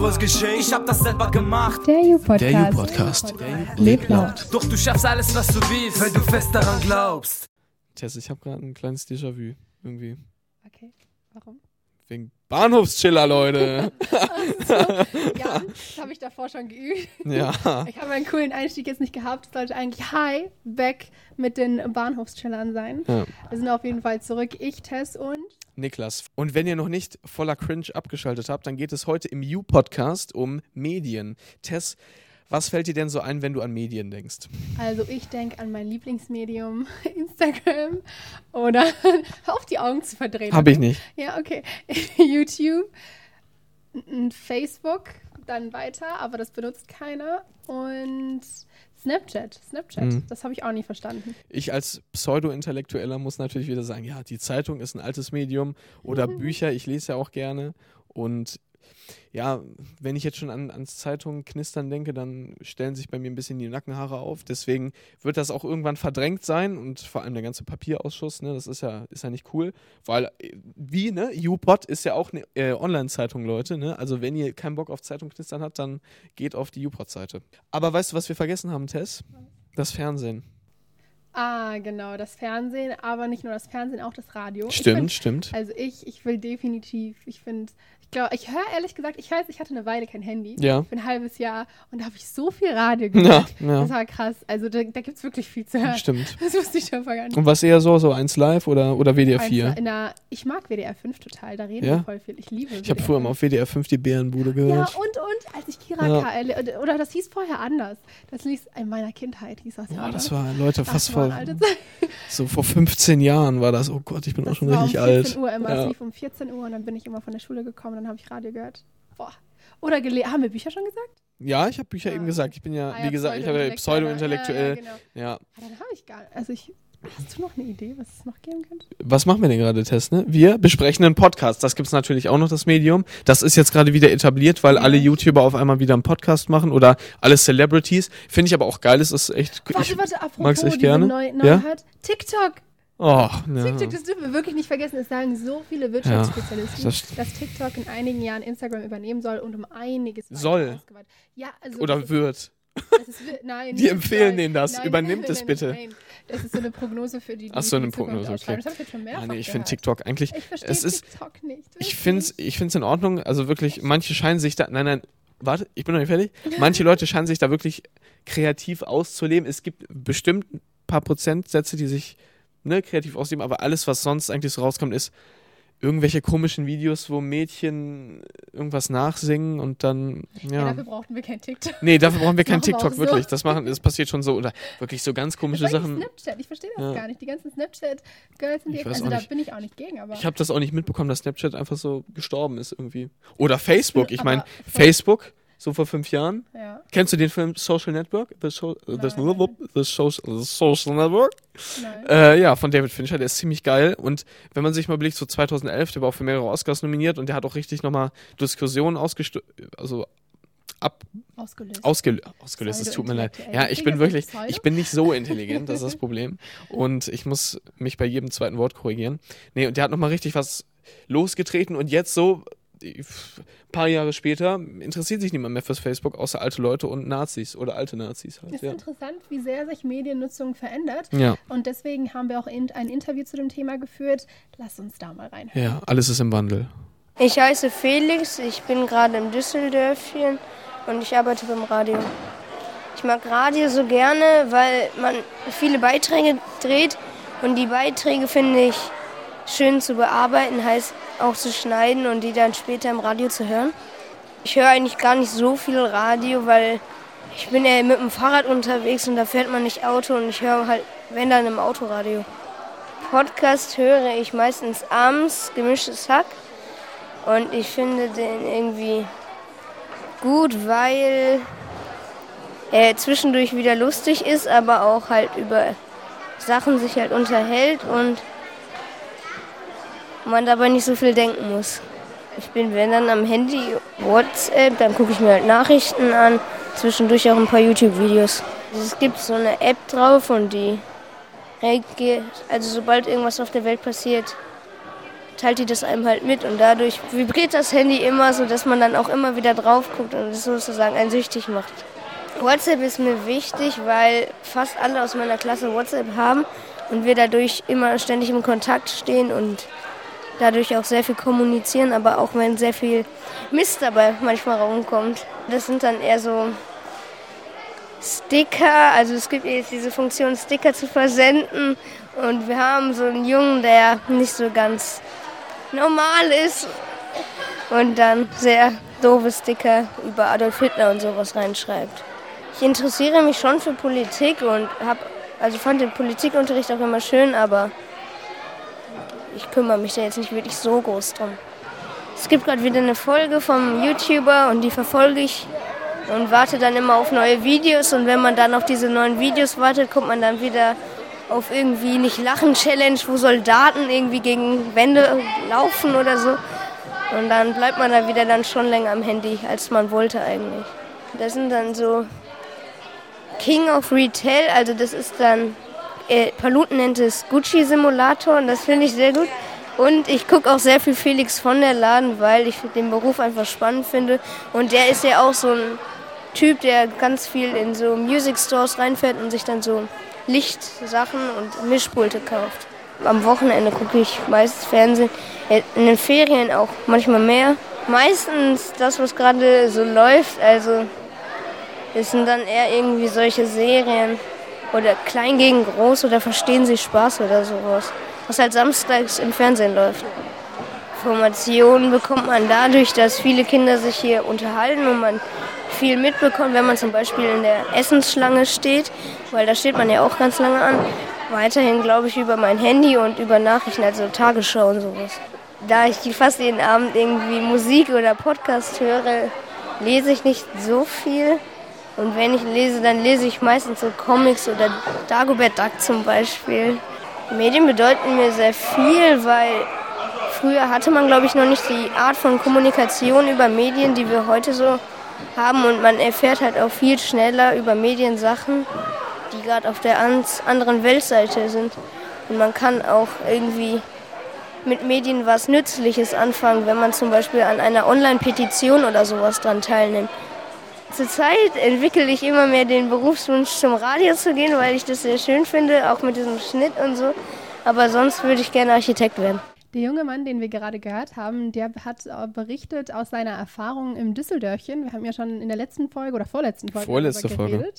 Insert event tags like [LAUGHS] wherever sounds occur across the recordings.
was geschenkt. Ich hab das selber gemacht. Der U-Podcast. Der U-Podcast. Lebt laut. Doch du schaffst alles, was du willst, weil du fest daran glaubst. Tess, ich habe gerade ein kleines Déjà-vu. Irgendwie. Okay, warum? Wegen Bahnhofschiller, Leute. [LAUGHS] Ja, das habe ich davor schon geübt. ja. Ich habe einen coolen Einstieg jetzt nicht gehabt. Es sollte eigentlich Hi, back mit den Bahnhofschillern sein. ja. Wir sind auf jeden Fall zurück. Ich, Tess und Niklas. Und wenn ihr noch nicht voller Cringe abgeschaltet habt, dann geht es heute im U-Podcast um Medien. Tess, was fällt dir denn so ein, wenn du an Medien denkst? also ich denke an mein Lieblingsmedium, [LAUGHS] Instagram. Oder [LAUGHS] auf die Augen zu verdrehen. Hab ich nicht. Ja, okay. [LAUGHS] YouTube, Facebook, dann weiter, aber das benutzt keiner. Und Snapchat. Snapchat, Mhm. das habe ich auch nie verstanden. Ich als Pseudo-Intellektueller muss natürlich wieder sagen, ja, die Zeitung ist ein altes Medium oder Bücher, ich lese ja auch gerne. Und ja, wenn ich jetzt schon an, ans Zeitungen knistern denke, dann stellen sich bei mir ein bisschen die Nackenhaare auf. Deswegen wird das auch irgendwann verdrängt sein und vor allem der ganze Papierausschuss, ne, das ist ja, ist ja nicht cool, weil äh, wie, ne, YouPod ist ja auch eine äh, Online-Zeitung, Leute, ne? Also wenn ihr keinen Bock auf Zeitung knistern habt, dann geht auf die YouPod-Seite. Aber weißt du, was wir vergessen haben, Tess? Das Fernsehen. Ah, genau, das Fernsehen, aber nicht nur das Fernsehen, auch das Radio. Stimmt, find, stimmt. also ich, ich will definitiv, ich finde, ich glaube, ich höre ehrlich gesagt, ich weiß, ich hatte eine Weile kein Handy. Ja. Für ein halbes Jahr und da habe ich so viel Radio gehört. Ja, ja. Das war krass. Also da, da gibt es wirklich viel zu hören. Stimmt. Das wusste ich schon nicht. Und was eher so, so 1 Live oder, oder WDR 4? Eins- In der, ich mag WDR 5 total, da reden Ja? wir voll viel. Ich liebe Ich habe WDR früher 5. mal auf WDR 5 die Bärenbude Ja, gehört. und, und, als ich Kira Ja. KL, oder das hieß vorher anders. Das hieß in meiner Kindheit, hieß das ja. Oder? das war, Leute, Ach, fast war vor, [LAUGHS] so vor 15 Jahren war das. Oh Gott, ich bin auch Das schon war richtig um alt. 14 Uhr immer, Ja. es lief um 14 Uhr und dann bin ich immer von der Schule gekommen, dann habe ich Radio gehört. Boah. Oder gele haben wir Bücher schon gesagt? Ja, ich habe Bücher Ah. eben gesagt. Ich bin ja, Ah, wie gesagt, ich habe ja Pseudo-Intellektuell. Ja, ja, genau. Ja. Ah, dann habe ich gar Also ich. Hast du noch eine Idee, was es noch geben könnte? Was machen wir denn gerade, Tess? Ne? Wir besprechen einen Podcast. Das gibt's natürlich auch noch, das Medium. Das ist jetzt gerade wieder etabliert, weil alle YouTuber auf einmal wieder einen Podcast machen oder alle Celebrities. Finde ich aber auch geil. Es ist echt. Warte, ich, warte, apropos mag's echt gerne. Neu Ja? Neuheit. TikTok. oh, ja. TikTok, das dürfen wir wirklich nicht vergessen. Es sagen so viele Wirtschaftsspezialisten, das- dass TikTok in einigen Jahren Instagram übernehmen soll und um einiges Soll. Ja, also Oder das wird. Ist, nein, Die empfehlen denen das. Nein, Übernimmt es bitte. Nein, das ist so eine Prognose für die, die Ach so, eine Prognose, okay. Das habe ich jetzt schon mehrfach Ja, nee, ich finde TikTok eigentlich. Ich verstehe TikTok nicht. Ich finde es ich find's in Ordnung. Also wirklich, manche scheinen sich da. Nein, nein, warte, ich bin noch nicht fertig. Manche Leute scheinen sich da wirklich kreativ auszuleben. Es gibt bestimmt ein paar Prozentsätze, die sich ne, kreativ ausleben, aber alles, was sonst eigentlich so rauskommt, ist irgendwelche komischen Videos, wo Mädchen irgendwas nachsingen und dann. Ja, Ja. dafür brauchten wir kein TikTok. Nee, dafür brauchen wir kein wir TikTok, so. wirklich. Das machen, das passiert schon so. Oder wirklich so ganz komische Sachen. Snapchat, ich verstehe das Ja. gar nicht. Die ganzen Snapchat-Girls sind die also da bin ich auch nicht gegen, aber Ich habe das auch nicht mitbekommen, dass Snapchat einfach so gestorben ist irgendwie. Oder [LAUGHS] Facebook. Ich meine, Facebook, so vor fünf Jahren. ja, Kennst du den Film Social Network? The, so the, the, Social, the Social Network? nein. Äh, ja, von David Fincher, der ist ziemlich geil. Und wenn man sich mal blickt, so 2011, der war auch für mehrere Oscars nominiert und der hat auch richtig nochmal Diskussionen ausgesto also ab Ausgelöst. ausgelöst. Ausgelöst, es tut mir leid. Ja, ich bin wirklich, ich bin nicht so intelligent, das ist das [LAUGHS] Problem. Und ich muss mich bei jedem zweiten Wort korrigieren. Nee, und der hat nochmal richtig was losgetreten und jetzt so, ein paar Jahre später, interessiert sich niemand mehr fürs Facebook, außer alte Leute und Nazis oder alte Nazis halt. ist Ja. interessant, wie sehr sich Mediennutzung verändert. ja, Und deswegen haben wir auch in, ein Interview zu dem Thema geführt. Lass uns da mal reinhören. ja, alles ist im Wandel. Ich heiße Felix, ich bin gerade im Düsseldörfchen und ich arbeite beim Radio. Ich mag Radio so gerne, weil man viele Beiträge dreht und die Beiträge finde ich schön zu bearbeiten, heißt auch zu schneiden und die dann später im Radio zu hören. Ich höre eigentlich gar nicht so viel Radio, weil ich bin eher mit dem Fahrrad unterwegs und da fährt man nicht Auto und ich höre halt, wenn dann im Autoradio. Podcast höre ich meistens abends, gemischtes Hack. Und ich finde den irgendwie gut, weil er zwischendurch wieder lustig ist, aber auch halt über Sachen sich halt unterhält und man dabei nicht so viel denken muss. Ich bin, wenn dann am Handy WhatsApp, dann gucke ich mir halt Nachrichten an, zwischendurch auch ein paar YouTube-Videos. Es gibt so eine App drauf und die reagiert, also sobald irgendwas auf der Welt passiert, teilt die das einem halt mit und dadurch vibriert das Handy immer, so dass man dann auch immer wieder drauf guckt und es sozusagen einen süchtig macht. WhatsApp ist mir wichtig, weil fast alle aus meiner Klasse WhatsApp haben und wir dadurch immer ständig im Kontakt stehen und dadurch auch sehr viel kommunizieren, aber auch wenn sehr viel Mist dabei manchmal rumkommt. Das sind dann eher so Sticker, also es gibt jetzt diese Funktion, Sticker zu versenden und wir haben so einen Jungen, der nicht so ganz normal ist und dann sehr doofe Sticker über Adolf Hitler und sowas reinschreibt. Ich interessiere mich schon für Politik und habe also fand den Politikunterricht auch immer schön, aber ich kümmere mich da jetzt nicht wirklich so groß drum. Es gibt gerade wieder eine Folge vom YouTuber und die verfolge ich und warte dann immer auf neue Videos. Und wenn man dann auf diese neuen Videos wartet, kommt man dann wieder auf irgendwie nicht Lachen Challenge, wo Soldaten irgendwie gegen Wände laufen oder so. Und dann bleibt man da wieder dann schon länger am Handy, als man wollte eigentlich. Das sind dann so King of Retail, also das ist dann, äh, Paluten nennt es Gucci Simulator und das finde ich sehr gut. Und ich gucke auch sehr viel Felix von der Laden, weil ich den Beruf einfach spannend finde. Und der ist ja auch so ein Typ, der ganz viel in so Music Stores reinfährt und sich dann so Lichtsachen und Mischpulte kauft. Am Wochenende gucke ich meistens Fernsehen, in den Ferien auch manchmal mehr. Meistens das, was gerade so läuft, also es sind dann eher irgendwie solche Serien oder Klein gegen Groß oder Verstehen Sie Spaß oder sowas, was halt samstags im Fernsehen läuft. Informationen bekommt man dadurch, dass viele Kinder sich hier unterhalten und man viel mitbekommt, wenn man zum Beispiel in der Essensschlange steht, weil da steht man ja auch ganz lange an. Weiterhin glaube ich über mein Handy und über Nachrichten, also Tagesschau und sowas. Da ich fast jeden Abend irgendwie Musik oder Podcast höre, lese ich nicht so viel. Und wenn ich lese, dann lese ich meistens so Comics oder Dagobert Duck zum Beispiel. Medien bedeuten mir sehr viel, weil früher hatte man, glaube ich, noch nicht die Art von Kommunikation über Medien, die wir heute so haben und man erfährt halt auch viel schneller über Mediensachen, die gerade auf der anderen Weltseite sind. Und man kann auch irgendwie mit Medien was Nützliches anfangen, wenn man zum Beispiel an einer Online-Petition oder sowas dran teilnimmt. Zurzeit entwickle ich immer mehr den Berufswunsch zum Radio zu gehen, weil ich das sehr schön finde, auch mit diesem Schnitt und so. Aber sonst würde ich gerne Architekt werden. Der junge Mann, den wir gerade gehört haben, der hat äh, berichtet aus seiner Erfahrung im Düsseldörfchen. Wir haben ja schon in der letzten Folge oder vorletzten Folge Vorletzte Folge.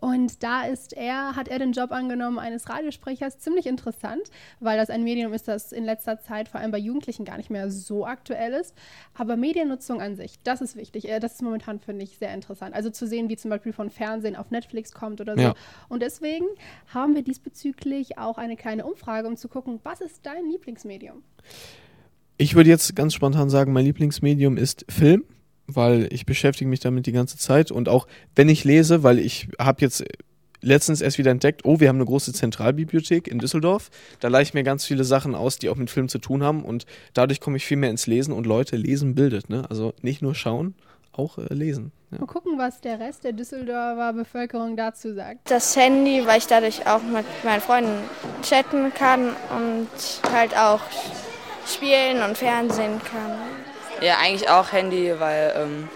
Und da ist er, hat er den Job angenommen eines Radiosprechers. Ziemlich interessant, weil das ein Medium ist, das in letzter Zeit vor allem bei Jugendlichen gar nicht mehr so aktuell ist. Aber Mediennutzung an sich, das ist wichtig. Äh, das ist momentan, finde ich, sehr interessant. Also zu sehen, wie zum Beispiel von Fernsehen auf Netflix kommt oder so. Ja. Und deswegen haben wir diesbezüglich auch eine kleine Umfrage, um zu gucken, was ist dein Lieblingsmedium? Ich würde jetzt ganz spontan sagen, mein Lieblingsmedium ist Film weil ich beschäftige mich damit die ganze Zeit und auch wenn ich lese, weil ich habe jetzt letztens erst wieder entdeckt, oh, wir haben eine große Zentralbibliothek in Düsseldorf. Da leihe ich mir ganz viele Sachen aus, die auch mit Film zu tun haben und dadurch komme ich viel mehr ins Lesen und Leute, lesen bildet, ne? Also nicht nur schauen, auch äh, lesen. Ja. Mal gucken, was der Rest der Düsseldorfer Bevölkerung dazu sagt. Das Handy, weil ich dadurch auch mit meinen Freunden chatten kann und halt auch spielen und Fernsehen kann. Ja, eigentlich auch Handy, weil ähm,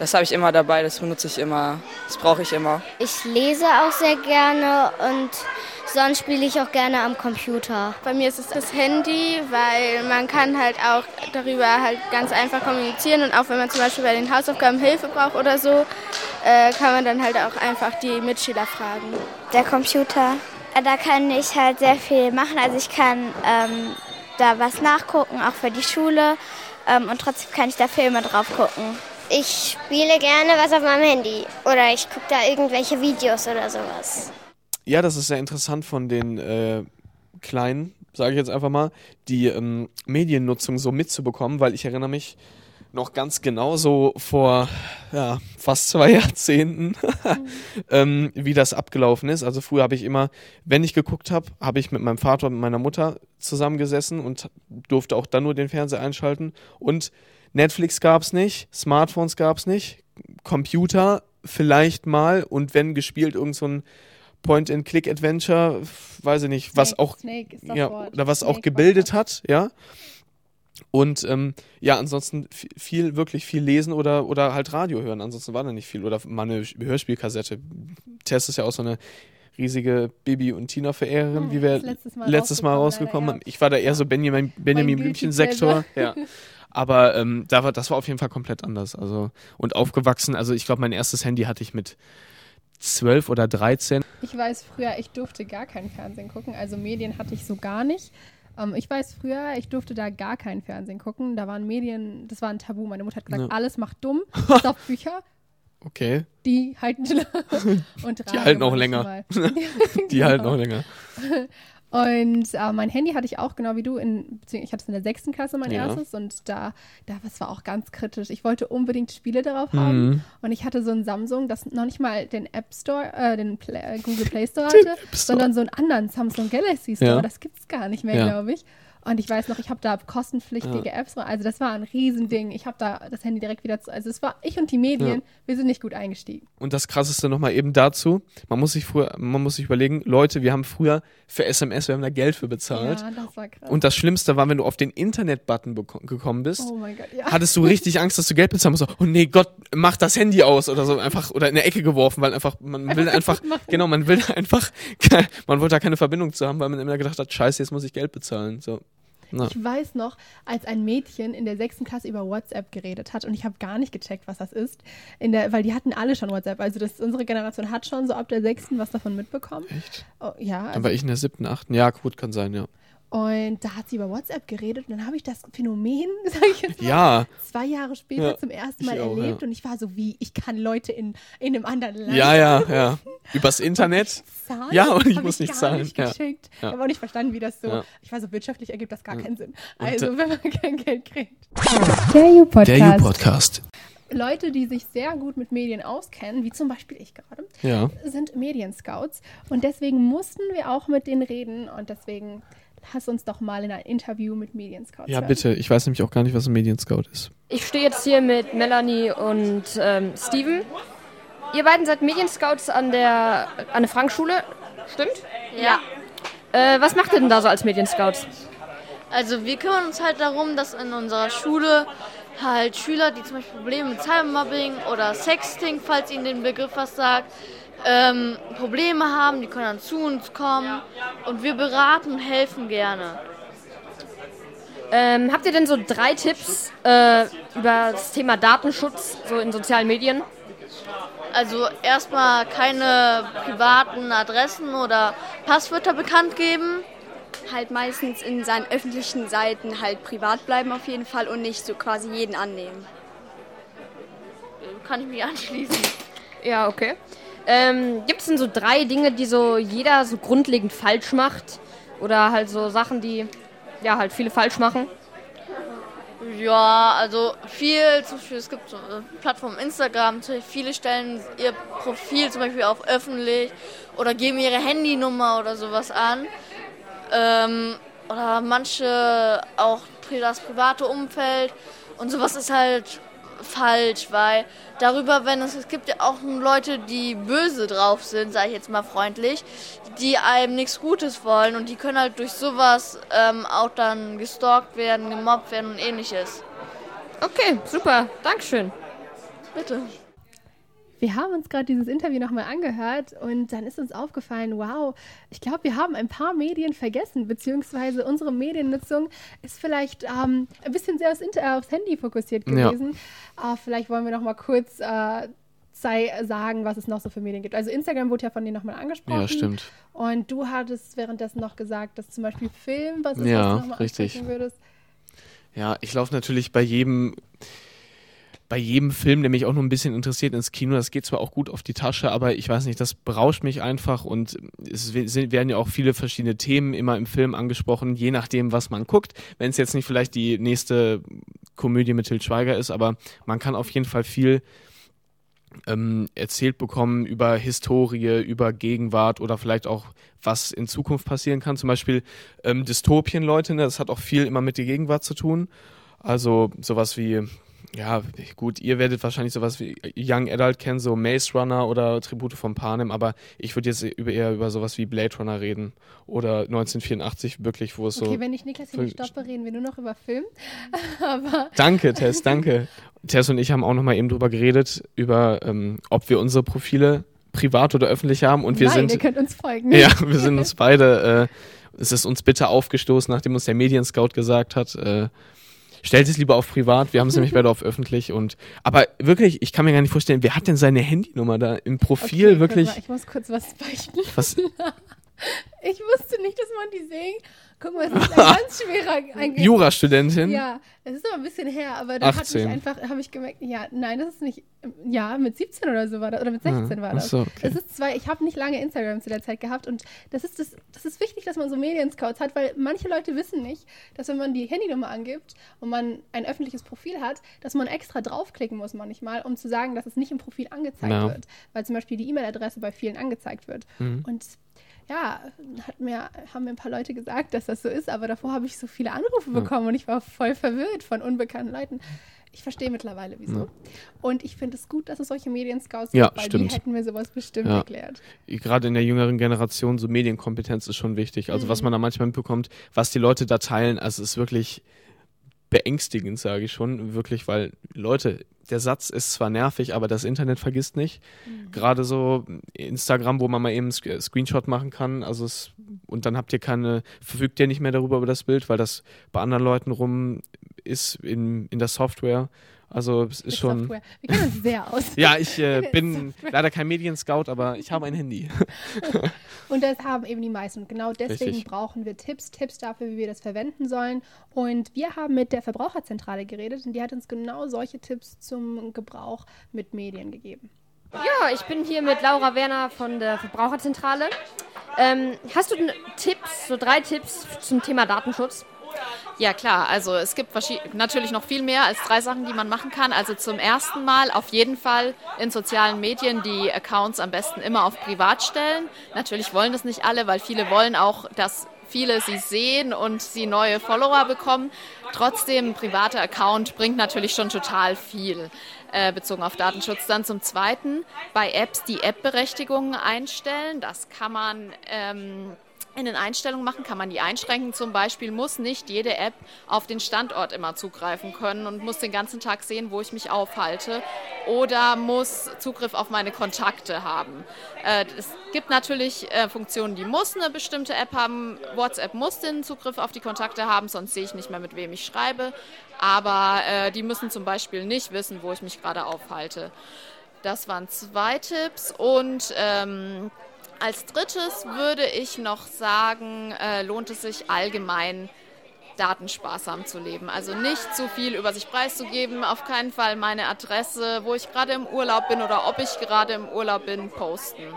das habe ich immer dabei, das benutze ich immer, das brauche ich immer. Ich lese auch sehr gerne und sonst spiele ich auch gerne am Computer. Bei mir ist es das Handy, weil man kann halt auch darüber halt ganz einfach kommunizieren und auch wenn man zum Beispiel bei den Hausaufgaben Hilfe braucht oder so, äh, kann man dann halt auch einfach die Mitschüler fragen. Der Computer, da kann ich halt sehr viel machen. Also ich kann ähm, da was nachgucken, auch für die Schule. Ähm, und trotzdem kann ich da Filme drauf gucken. Ich spiele gerne was auf meinem Handy. Oder ich gucke da irgendwelche Videos oder sowas. Ja, das ist sehr interessant von den äh, Kleinen, sage ich jetzt einfach mal, die ähm, Mediennutzung so mitzubekommen, weil ich erinnere mich, noch ganz genauso vor ja, fast zwei [LAUGHS] Jahrzehnten, [LAUGHS] ähm, wie das abgelaufen ist. Also früher habe ich immer, wenn ich geguckt habe, habe ich mit meinem Vater und meiner Mutter zusammengesessen und durfte auch dann nur den Fernseher einschalten. Und Netflix gab es nicht, Smartphones gab es nicht, Computer vielleicht mal und wenn gespielt irgend so ein Point-and-Click-Adventure, weiß ich nicht, was Snake, auch Snake ja, oder was Snake auch gebildet hat, ja. Und ähm, ja, ansonsten viel, wirklich viel lesen oder, oder halt Radio hören. Ansonsten war da nicht viel. Oder mal eine Hörspielkassette. Tess ist ja auch so eine riesige Bibi und Tina Verehrerin, Hm, wie wir letztes Mal letztes Mal rausgekommen, rausgekommen leider, haben. Ich war da eher so Benjamin, Benjamin Blümchen-Sektor. [LAUGHS] Ja. Aber ähm, da war, das war auf jeden Fall komplett anders. Also, und aufgewachsen, also ich glaube, mein erstes Handy hatte ich mit 12 oder 13. Ich weiß früher, ich durfte gar kein Fernsehen gucken. Also Medien hatte ich so gar nicht. Ähm, ich weiß früher, ich durfte da gar kein Fernsehen gucken. Da waren Medien, das war ein Tabu. Meine Mutter hat gesagt, Ja. alles macht dumm. [LAUGHS] Bis auf Bücher, Okay. die halten [LAUGHS] und Die halten auch länger. [LAUGHS] Die Genau. halten noch länger. Und äh, mein Handy hatte ich auch genau wie du. In, ich hatte es in der sechsten Klasse mein Ja. erstes und da, da das war auch ganz kritisch. Ich wollte unbedingt Spiele darauf haben Mhm. und ich hatte so ein Samsung, das noch nicht mal den App Store, äh, den Play, äh, Google Play Store [LAUGHS] hatte, Store. sondern so einen anderen Samsung Galaxy Store. Ja. Das gibt es gar nicht mehr, Ja. glaube ich. Und ich weiß noch, ich habe da kostenpflichtige Apps. Also das war ein Riesending. Ich habe da das Handy direkt wieder zu. Also es war ich und die Medien. Wir sind nicht gut eingestiegen. Und das krasseste nochmal eben dazu, man muss sich früher, man muss sich überlegen, Leute, wir haben früher für SMS, wir haben da Geld für bezahlt. Ja, das war krass. Und das Schlimmste war, wenn du auf den Internet-Button gekommen bist, oh mein Gott, ja. hattest du richtig [LAUGHS] Angst, dass du Geld bezahlen musst. Oh nee, Gott, mach das Handy aus oder so einfach oder in der Ecke geworfen, weil einfach man will einfach genau, man will [LAUGHS] einfach [LAUGHS] man wollte da keine Verbindung zu haben, weil man immer gedacht hat, Scheiße, jetzt muss ich Geld bezahlen, so. Na. Ich weiß noch, als ein Mädchen in der sechsten Klasse über WhatsApp geredet hat und ich habe gar nicht gecheckt, was das ist, der, weil die hatten alle schon WhatsApp. Also das, unsere Generation hat schon so ab der sechsten was davon mitbekommen. Echt? Oh, ja, Dann also, war ich in der siebten, achten. Ja, gut, kann sein, ja. Und da hat sie über WhatsApp geredet und dann habe ich das Phänomen, [LAUGHS] sag ich jetzt mal, Ja, zwei Jahre später Ja, zum ersten ich Mal auch, erlebt ja. und ich war so wie, ich kann Leute in, in einem anderen Land ja, ja, ja. Übers Internet. zahlen. Ja, und ich muss nicht gar zahlen, Nicht. Ja. Ich habe auch nicht verstanden, wie das so. Ja. Ich war so wirtschaftlich ergibt das gar keinen Sinn. Und Also da- [LAUGHS] wenn man kein Geld kriegt. Der You-Podcast. podcast Leute, die sich sehr gut mit Medien auskennen, wie zum Beispiel ich gerade, Ja. sind Medienscouts. Und deswegen mussten wir auch mit denen reden. Und deswegen lass uns doch mal in ein Interview mit Medienscouts Ja, hören. bitte. Ich weiß nämlich auch gar nicht, was ein Medienscout ist. Ich stehe jetzt hier mit Melanie und ähm, Steven. Ihr beiden seid Medienscouts an der Anne Frank Schule, stimmt? Ja. Äh, was macht ihr denn da so als Medienscouts? Also wir kümmern uns halt darum, dass in unserer Schule halt Schüler, die zum Beispiel Probleme mit Cybermobbing oder Sexting, falls ihnen den Begriff was sagt, ähm, Probleme haben, die können dann zu uns kommen und wir beraten und helfen gerne. Ähm, habt ihr denn so drei Tipps äh, über das Thema Datenschutz so in sozialen Medien? Also erstmal keine privaten Adressen oder Passwörter bekannt geben. halt meistens in seinen öffentlichen Seiten halt privat bleiben auf jeden Fall und nicht so quasi jeden annehmen. Kann ich mich anschließen. Ja, okay. Ähm, Gibt es denn so drei Dinge, die so jeder so grundlegend falsch macht? Oder halt so Sachen, die ja halt viele falsch machen? Ja, also viel, zum Beispiel, es gibt so eine Plattform Instagram, viele stellen ihr Profil zum Beispiel auf öffentlich oder geben ihre Handynummer oder sowas an. Ähm, oder manche auch das private Umfeld und sowas ist halt falsch, weil darüber, wenn es, es gibt ja auch Leute, die böse drauf sind, sage ich jetzt mal freundlich, die einem nichts Gutes wollen und die können halt durch sowas ähm, auch dann gestalkt werden, gemobbt werden und ähnliches. Okay, super. Dankeschön. Bitte. Wir haben uns gerade dieses Interview nochmal angehört und dann ist uns aufgefallen, wow, ich glaube, wir haben ein paar Medien vergessen, beziehungsweise unsere Mediennutzung ist vielleicht ähm, ein bisschen sehr aufs, Inter aufs Handy fokussiert Ja. gewesen. Äh, vielleicht wollen wir noch mal kurz äh, sei, sagen, was es noch so für Medien gibt. Also Instagram wurde ja von dir nochmal angesprochen. Ja, stimmt. Und du hattest währenddessen noch gesagt, dass zum Beispiel Film, was ist, Ja, was du nochmal ansprechen würdest. Ja, ich laufe natürlich bei jedem, bei jedem Film, der mich auch nur ein bisschen interessiert, ins Kino. Das geht zwar auch gut auf die Tasche, aber ich weiß nicht, das berauscht mich einfach und es werden ja auch viele verschiedene Themen immer im Film angesprochen, je nachdem, was man guckt. Wenn es jetzt nicht vielleicht die nächste Komödie mit Til Schweiger ist, aber man kann auf jeden Fall viel ähm, erzählt bekommen über Historie, über Gegenwart oder vielleicht auch, was in Zukunft passieren kann. Zum Beispiel ähm, Dystopien, Leute, ne? das hat auch viel immer mit der Gegenwart zu tun. Also sowas wie Ja, gut, ihr werdet wahrscheinlich sowas wie Young Adult kennen, so Maze Runner oder Tribute von Panem, aber ich würde jetzt über, eher über sowas wie Blade Runner reden oder 1984 wirklich, wo es Okay, so... wenn ich Niklas hier nicht stoppe, reden wir nur noch über Film. [LAUGHS] Danke, Tess, [LAUGHS] danke. Tess und ich haben auch nochmal eben drüber geredet, über ähm, ob wir unsere Profile privat oder öffentlich haben und wir Nein, sind... ihr könnt uns folgen. Ja, [LAUGHS] wir sind uns beide, äh, es ist uns bitter aufgestoßen, nachdem uns der Medienscout gesagt hat, äh, stellt es lieber auf privat, wir haben es nämlich beide auf öffentlich und, aber wirklich, ich kann mir gar nicht vorstellen, wer hat denn seine Handynummer da im Profil Okay, wirklich? mal, Ich muss kurz was beichten. Was? [LAUGHS] [LAUGHS] Ich wusste nicht, dass man die sehen. Guck mal, es ist ein [LAUGHS] ganz schwerer ein- Jurastudentin? Ja, es ist aber ein bisschen her, aber da hat 18. mich einfach, habe ich gemerkt, ja, nein, das ist nicht, ja, mit 17 oder so war das, oder mit 16 Ah, war das. so, okay. Es ist zwar, ich habe nicht lange Instagram zu der Zeit gehabt und das ist das, das ist wichtig, dass man so Medienscouts hat, weil manche Leute wissen nicht, dass wenn man die Handynummer angibt und man ein öffentliches Profil hat, dass man extra draufklicken muss manchmal, um zu sagen, dass es nicht im Profil angezeigt Ja. wird, weil zum Beispiel die E-Mail-Adresse bei vielen angezeigt wird. Mhm. Und ja, hat mir, haben mir ein paar Leute gesagt, dass das so ist, aber davor habe ich so viele Anrufe Ja. bekommen und ich war voll verwirrt von unbekannten Leuten. Ich verstehe mittlerweile, wieso. Ja. Und ich finde es gut, dass es solche Medienscouts Ja, gibt, weil stimmt. die hätten mir sowas bestimmt Ja. erklärt. Gerade in der jüngeren Generation, so Medienkompetenz ist schon wichtig. Also was Mhm. man da manchmal mitbekommt, was die Leute da teilen, also es ist wirklich beängstigend, sage ich schon, wirklich, weil Leute, der Satz ist zwar nervig, aber das Internet vergisst nicht. Mhm. Gerade so Instagram, wo man mal eben Sc- Screenshot machen kann, also es, und dann habt ihr keine, verfügt ihr nicht mehr darüber über das Bild, weil das bei anderen Leuten rum ist in, in der Software. Also es ist Mit schon. Software. Wir kennen uns sehr aus. Ja, ich äh, [LAUGHS] bin Software. leider kein Medienscout, aber ich habe ein Handy. [LAUGHS] Und das haben eben die meisten. Und genau deswegen Richtig. brauchen wir Tipps, Tipps dafür, wie wir das verwenden sollen. Und wir haben mit der Verbraucherzentrale geredet und die hat uns genau solche Tipps zum Gebrauch mit Medien gegeben. Ja, ich bin hier mit Laura Werner von der Verbraucherzentrale. Ähm, hast du Tipps, so drei Tipps zum Thema Datenschutz? Ja klar, also es gibt natürlich noch viel mehr als drei Sachen, die man machen kann. Also zum ersten Mal auf jeden Fall in sozialen Medien die Accounts am besten immer auf privat stellen. Natürlich wollen das nicht alle, weil viele wollen auch, dass viele sie sehen und sie neue Follower bekommen. Trotzdem, ein privater Account bringt natürlich schon total viel äh, bezogen auf Datenschutz. Dann zum Zweiten bei Apps die App-Berechtigungen einstellen. Das kann man ähm, in den Einstellungen machen, kann man die einschränken. Zum Beispiel muss nicht jede App auf den Standort immer zugreifen können und muss den ganzen Tag sehen, wo ich mich aufhalte oder muss Zugriff auf meine Kontakte haben. Äh, es gibt natürlich äh, Funktionen, die muss eine bestimmte App haben. WhatsApp muss den Zugriff auf die Kontakte haben, sonst sehe ich nicht mehr, mit wem ich schreibe. Aber äh, die müssen zum Beispiel nicht wissen, wo ich mich gerade aufhalte. Das waren zwei Tipps und ähm, als drittes würde ich noch sagen, äh, lohnt es sich allgemein datensparsam zu leben. Also nicht zu viel über sich preiszugeben, auf keinen Fall meine Adresse, wo ich gerade im Urlaub bin oder ob ich gerade im Urlaub bin, posten.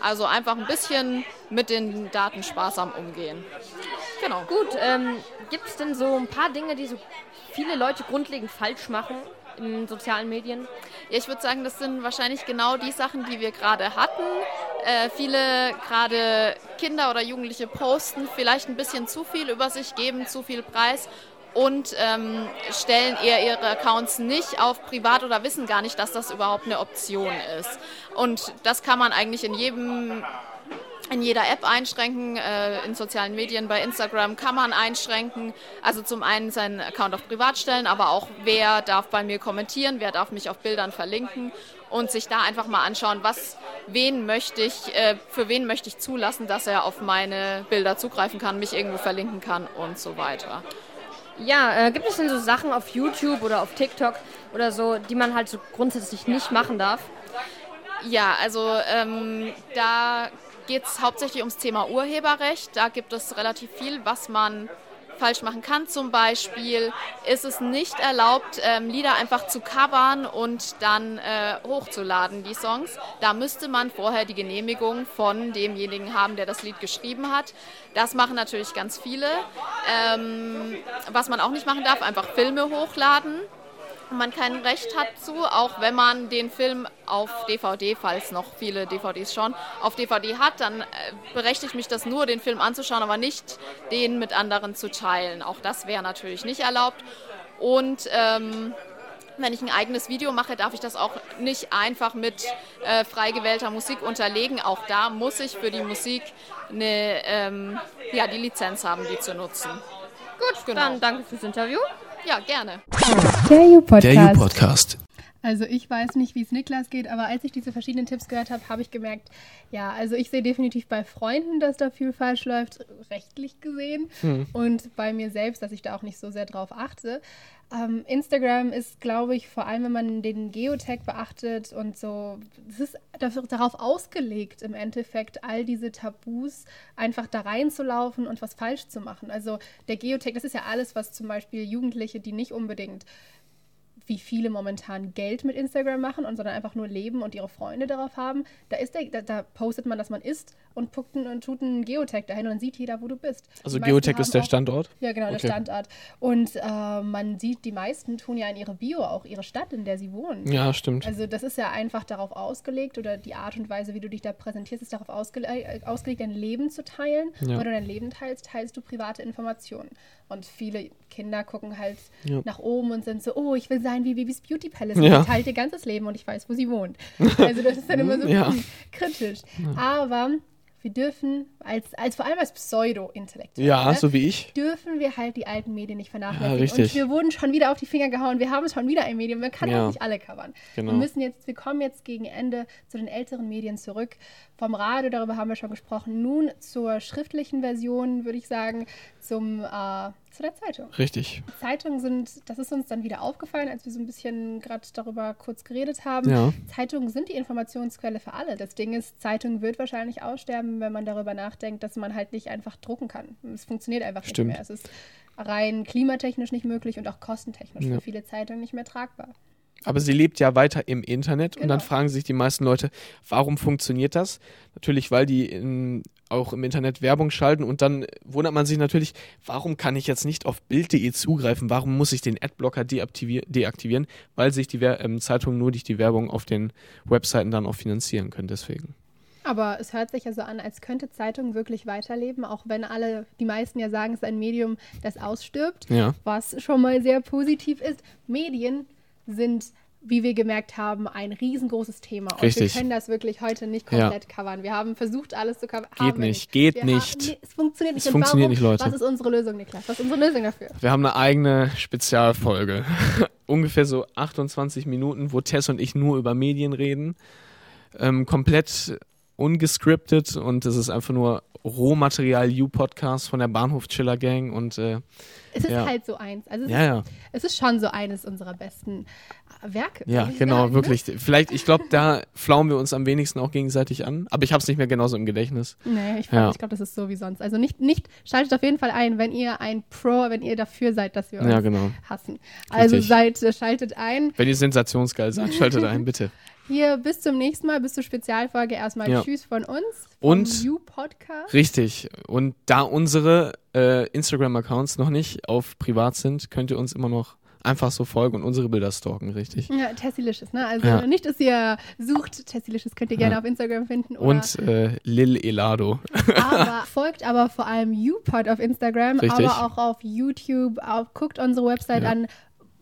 Also einfach ein bisschen mit den Daten sparsam umgehen. Genau. Gut, ähm, gibt es denn so ein paar Dinge, die so viele Leute grundlegend falsch machen in sozialen Medien? Ja, ich würde sagen, das sind wahrscheinlich genau die Sachen, die wir gerade hatten. Äh, viele gerade Kinder oder Jugendliche posten vielleicht ein bisschen zu viel über sich, geben zu viel Preis und ähm, stellen eher ihre Accounts nicht auf privat oder wissen gar nicht, dass das überhaupt eine Option ist. Und das kann man eigentlich in jedem in jeder App einschränken, äh, in sozialen Medien, bei Instagram kann man einschränken. Also zum einen seinen Account auf privat stellen, aber auch wer darf bei mir kommentieren, wer darf mich auf Bildern verlinken und sich da einfach mal anschauen, was, wen möchte ich, äh, für wen möchte ich zulassen, dass er auf meine Bilder zugreifen kann, mich irgendwo verlinken kann und so weiter. Ja, äh, gibt es denn so Sachen auf YouTube oder auf TikTok oder so, die man halt so grundsätzlich nicht machen darf? Ja, also ähm, da geht es hauptsächlich ums Thema Urheberrecht. Da gibt es relativ viel, was man falsch machen kann. Zum Beispiel ist es nicht erlaubt, ähm, Lieder einfach zu covern und dann äh, hochzuladen, die Songs. Da müsste man vorher die Genehmigung von demjenigen haben, der das Lied geschrieben hat. Das machen natürlich ganz viele. Ähm, was man auch nicht machen darf, einfach Filme hochladen man kein Recht hat zu, auch wenn man den Film auf DVD, falls noch viele DVDs schon, auf DVD hat, dann äh, berechtigt mich das nur, den Film anzuschauen, aber nicht den mit anderen zu teilen. Auch das wäre natürlich nicht erlaubt. Und ähm, wenn ich ein eigenes Video mache, darf ich das auch nicht einfach mit äh, frei gewählter Musik unterlegen. Auch da muss ich für die Musik eine, ähm, ja, die Lizenz haben, die zu nutzen. Gut, genau. dann danke fürs Interview. Ja, gerne. Der U-Podcast. Der U-Podcast. Also ich weiß nicht, wie es Niklas geht, aber als ich diese verschiedenen Tipps gehört habe, habe ich gemerkt, ja, also ich sehe definitiv bei Freunden, dass da viel falsch läuft, rechtlich gesehen. Hm. Und bei mir selbst, dass ich da auch nicht so sehr drauf achte. Ähm, Instagram ist, glaube ich, vor allem, wenn man den Geotag beachtet und so, es ist darauf ausgelegt, im Endeffekt all diese Tabus einfach da reinzulaufen und was falsch zu machen. Also der Geotag, das ist ja alles, was zum Beispiel Jugendliche, die nicht unbedingt wie viele momentan Geld mit Instagram machen und sondern einfach nur leben und ihre Freunde darauf haben. Da ist der, da, da postet man, dass man isst und, einen, und tut einen Geotag dahin und dann sieht jeder, wo du bist. Also Geotag ist der auch- Standort? Ja, genau, Okay. der Standort. Und äh, man sieht, die meisten tun ja in ihre Bio auch ihre Stadt, in der sie wohnen. Ja, stimmt. Also das ist ja einfach darauf ausgelegt oder die Art und Weise, wie du dich da präsentierst, ist darauf ausgele äh, ausgelegt, dein Leben zu teilen. Ja. Wenn du dein Leben teilst, teilst du private Informationen. Und viele Kinder gucken halt Ja. nach oben und sind so, oh, ich will sein wie Bibis Beauty Palace. Ja. Die teilt ihr ganzes Leben und ich weiß, wo sie wohnt. Also das ist dann immer so [LAUGHS] Ja. kritisch. Aber wir dürfen, als, als vor allem als Pseudo-Intellektuelle, Ja, ne, so wie ich. dürfen wir halt die alten Medien nicht vernachlässigen. Ja, richtig. Und wir wurden schon wieder auf die Finger gehauen. Wir haben schon wieder ein Medium. Man kann Ja. auch nicht alle covern. Genau. Wir müssen jetzt, wir kommen jetzt gegen Ende zu den älteren Medien zurück. Vom Radio, darüber haben wir schon gesprochen. Nun zur schriftlichen Version, würde ich sagen, zum, äh, zu der Zeitung. Richtig. Zeitungen sind, das ist uns dann wieder aufgefallen, als wir so ein bisschen gerade darüber kurz geredet haben. Ja. Zeitungen sind die Informationsquelle für alle. Das Ding ist, Zeitung wird wahrscheinlich aussterben, wenn man darüber nachdenkt, dass man halt nicht einfach drucken kann. Es funktioniert einfach Stimmt. nicht mehr. Es ist rein klimatechnisch nicht möglich und auch kostentechnisch Ja. für viele Zeitungen nicht mehr tragbar. Aber sie lebt ja weiter im Internet und dann Genau. fragen sich die meisten Leute, warum funktioniert das? Natürlich, weil die in, auch im Internet Werbung schalten und dann wundert man sich natürlich, warum kann ich jetzt nicht auf Bild.de zugreifen? Warum muss ich den Adblocker deaktivier deaktivieren? Weil sich die Wer ähm, Zeitungen nur durch die Werbung auf den Webseiten dann auch finanzieren können. Deswegen. Aber es hört sich ja so an, als könnte Zeitung wirklich weiterleben, auch wenn alle, die meisten ja sagen, es ist ein Medium, das ausstirbt, Ja. was schon mal sehr positiv ist. Medien sind, wie wir gemerkt haben, ein riesengroßes Thema. Und Richtig. wir können das wirklich heute nicht Ja. komplett covern. Wir haben versucht, alles zu covern. Geht nicht, geht wir nicht. Haben, nee, es funktioniert nicht. Es Und funktioniert warum? nicht, Leute. Was ist unsere Lösung, Niklas? Was ist unsere Lösung dafür? Wir haben eine eigene Spezialfolge. [LAUGHS] Ungefähr so 28 Minuten, wo Tess und ich nur über Medien reden. Ähm, komplett ungescriptet und es ist einfach nur Rohmaterial U-Podcast von der Bahnhof Chiller Gang und äh, Es ist ja. halt so eins. Also es, Ja, ist, ja. es ist schon so eines unserer besten Werke. Ja, genau, sagen, ne? wirklich. Vielleicht, ich glaube, da [LAUGHS] flauen wir uns am wenigsten auch gegenseitig an, aber ich habe es nicht mehr genauso im Gedächtnis. Nee, ich, Ja. ich glaube, das ist so wie sonst. Also nicht, nicht, schaltet auf jeden Fall ein, wenn ihr ein Pro, wenn ihr dafür seid, dass wir uns Ja, genau. hassen. Also Richtig. seid, schaltet ein. Wenn ihr sensationsgeil seid, schaltet ein, bitte. [LAUGHS] Hier bis zum nächsten Mal, bis zur Spezialfolge. Erstmal Ja. Tschüss von uns. Vom Und- You Podcast. Richtig. Und da unsere äh, Instagram-Accounts noch nicht auf privat sind, könnt ihr uns immer noch einfach so folgen und unsere Bilder stalken, richtig? Ja, Tessilicious, ne? Also Ja. nicht, dass ihr sucht, Tessilicious könnt ihr gerne Ja. auf Instagram finden. Und äh, Lil Elado. aber [LAUGHS] folgt aber vor allem YouPod auf Instagram, Richtig. aber auch auf YouTube. Auch, guckt unsere Website an.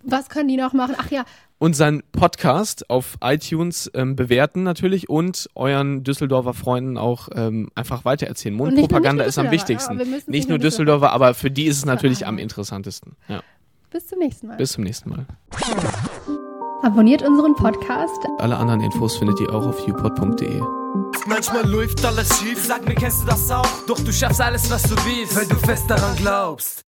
Was können die noch machen? Ach ja, Unseren Podcast auf iTunes ähm, bewerten natürlich und euren Düsseldorfer Freunden auch ähm, einfach weitererzählen. Mundpropaganda ist am wichtigsten. Nicht nicht nur Düsseldorfer- Düsseldorfer, aber für die ist es natürlich am interessantesten. Ja. bis zum nächsten Mal. Bis zum nächsten Mal. Abonniert unseren Podcast. Alle anderen Infos findet ihr auch auf upod.de. Manchmal läuft alles schief. Sag mir, kennst du das auch? Doch du schaffst alles, was du willst, weil du fest daran glaubst.